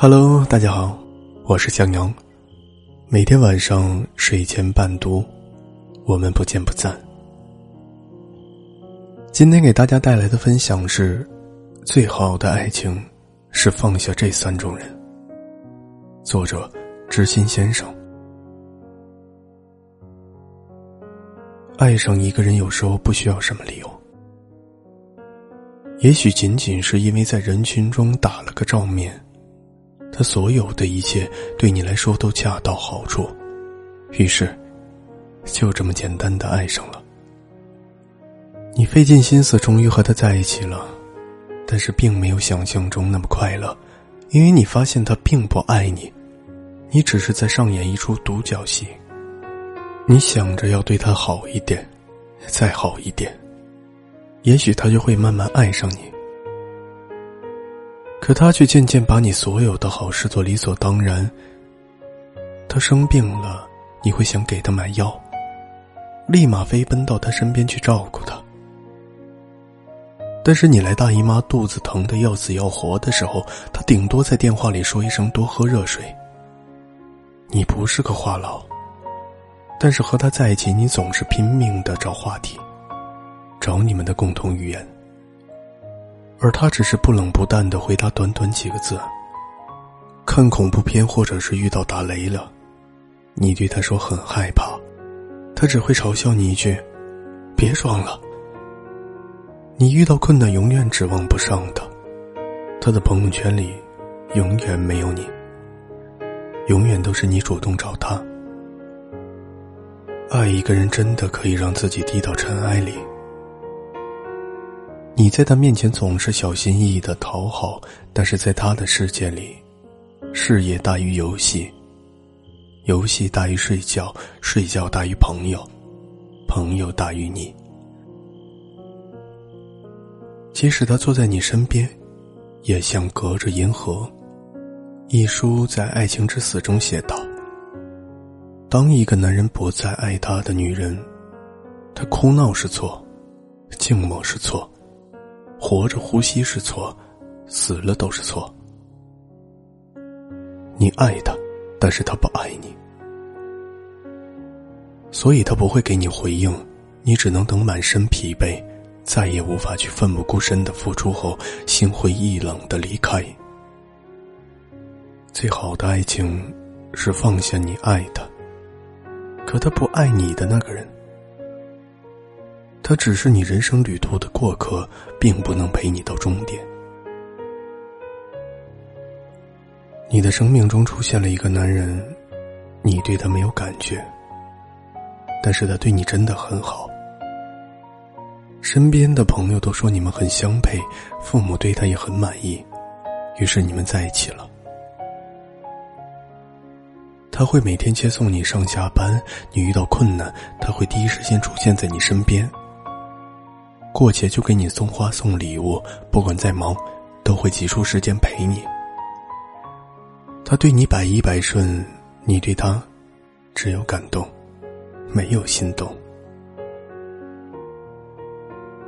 Hello，大家好，我是向阳。每天晚上睡前伴读，我们不见不散。今天给大家带来的分享是：最好的爱情是放下这三种人。作者：知心先生。爱上一个人，有时候不需要什么理由，也许仅仅是因为在人群中打了个照面。他所有的一切对你来说都恰到好处，于是，就这么简单的爱上了。你费尽心思，终于和他在一起了，但是并没有想象中那么快乐，因为你发现他并不爱你，你只是在上演一出独角戏。你想着要对他好一点，再好一点，也许他就会慢慢爱上你。可他却渐渐把你所有的好视作理所当然。他生病了，你会想给他买药，立马飞奔到他身边去照顾他。但是你来大姨妈肚子疼的要死要活的时候，他顶多在电话里说一声多喝热水。你不是个话痨，但是和他在一起，你总是拼命的找话题，找你们的共同语言。而他只是不冷不淡的回答短短几个字：“看恐怖片，或者是遇到打雷了。”你对他说很害怕，他只会嘲笑你一句：“别装了。”你遇到困难永远指望不上他，他的朋友圈里永远没有你，永远都是你主动找他。爱一个人真的可以让自己低到尘埃里。你在他面前总是小心翼翼的讨好，但是在他的世界里，事业大于游戏，游戏大于睡觉，睡觉大于朋友，朋友大于你。即使他坐在你身边，也像隔着银河。一书在《爱情之死》中写道：“当一个男人不再爱他的女人，他哭闹是错，静默是错。”活着呼吸是错，死了都是错。你爱他，但是他不爱你，所以他不会给你回应，你只能等满身疲惫，再也无法去奋不顾身的付出后，心灰意冷的离开。最好的爱情，是放下你爱他，可他不爱你的那个人。他只是你人生旅途的过客，并不能陪你到终点。你的生命中出现了一个男人，你对他没有感觉，但是他对你真的很好。身边的朋友都说你们很相配，父母对他也很满意，于是你们在一起了。他会每天接送你上下班，你遇到困难，他会第一时间出现在你身边。过节就给你送花送礼物，不管再忙，都会挤出时间陪你。他对你百依百顺，你对他只有感动，没有心动。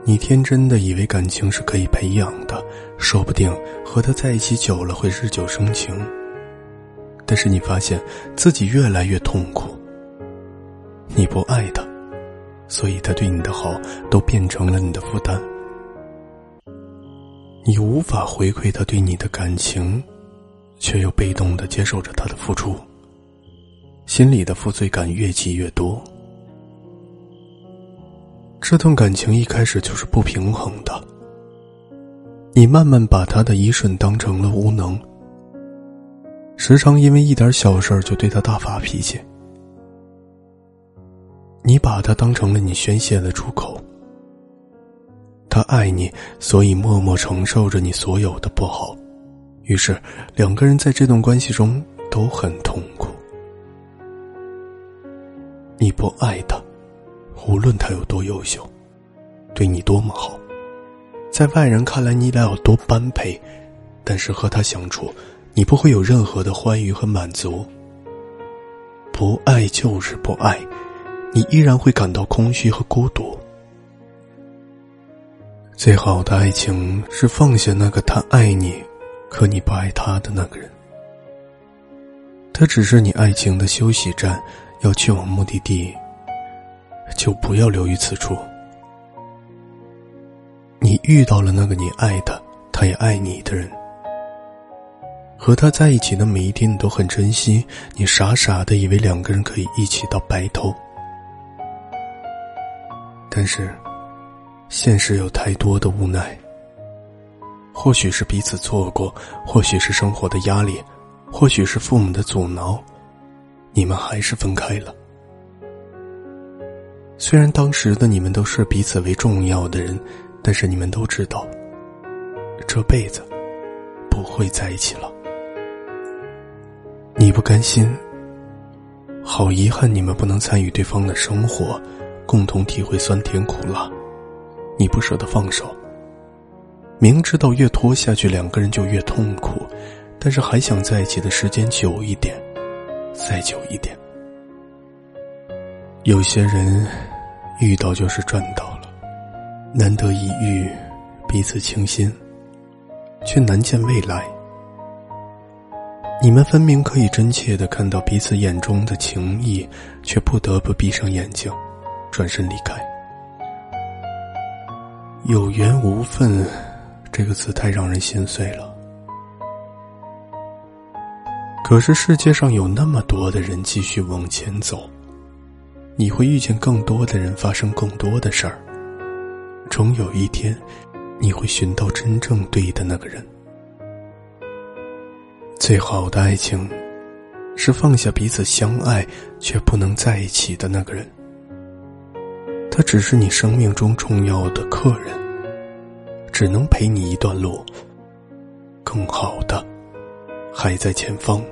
你天真的以为感情是可以培养的，说不定和他在一起久了会日久生情。但是你发现自己越来越痛苦。你不爱他。所以，他对你的好都变成了你的负担。你无法回馈他对你的感情，却又被动的接受着他的付出，心里的负罪感越积越多。这段感情一开始就是不平衡的。你慢慢把他的一瞬当成了无能，时常因为一点小事就对他大发脾气。你把他当成了你宣泄的出口。他爱你，所以默默承受着你所有的不好，于是两个人在这段关系中都很痛苦。你不爱他，无论他有多优秀，对你多么好，在外人看来你俩有多般配，但是和他相处，你不会有任何的欢愉和满足。不爱就是不爱。你依然会感到空虚和孤独。最好的爱情是放下那个他爱你，可你不爱他的那个人，他只是你爱情的休息站，要去往目的地，就不要留于此处。你遇到了那个你爱的，他也爱你的人，和他在一起的每一天，你都很珍惜。你傻傻的以为两个人可以一起到白头，但是，现实有太多的无奈。或许是彼此错过，或许是生活的压力，或许是父母的阻挠，你们还是分开了。虽然当时的你们都是彼此为重要的人。但是你们都知道，这辈子不会在一起了。你不甘心，好遗憾，你们不能参与对方的生活，共同体会酸甜苦辣。你不舍得放手，明知道越拖下去两个人就越痛苦，但是还想在一起的时间久一点，再久一点。有些人遇到就是赚到了。难得一遇，彼此倾心，却难见未来。你们分明可以真切的看到彼此眼中的情谊，却不得不闭上眼睛，转身离开。有缘无分，这个词太让人心碎了。可是世界上有那么多的人继续往前走，你会遇见更多的人，发生更多的事儿。终有一天，你会寻到真正对的那个人。最好的爱情，是放下彼此相爱却不能在一起的那个人。他只是你生命中重要的客人，只能陪你一段路。更好的，还在前方。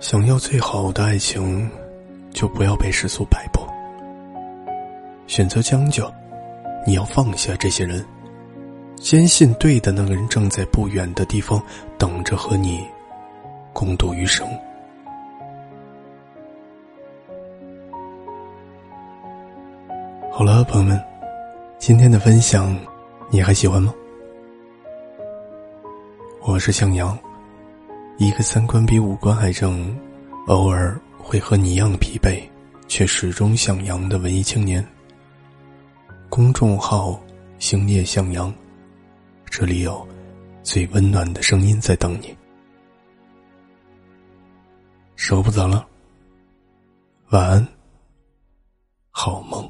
想要最好的爱情，就不要被世俗摆布。选择将就，你要放下这些人，坚信对的那个人正在不远的地方等着和你共度余生。好了，朋友们，今天的分享你还喜欢吗？我是向阳，一个三观比五官还正，偶尔会和你一样疲惫，却始终向阳的文艺青年。公众号“星夜向阳”，这里有最温暖的声音在等你。说不早了，晚安，好梦。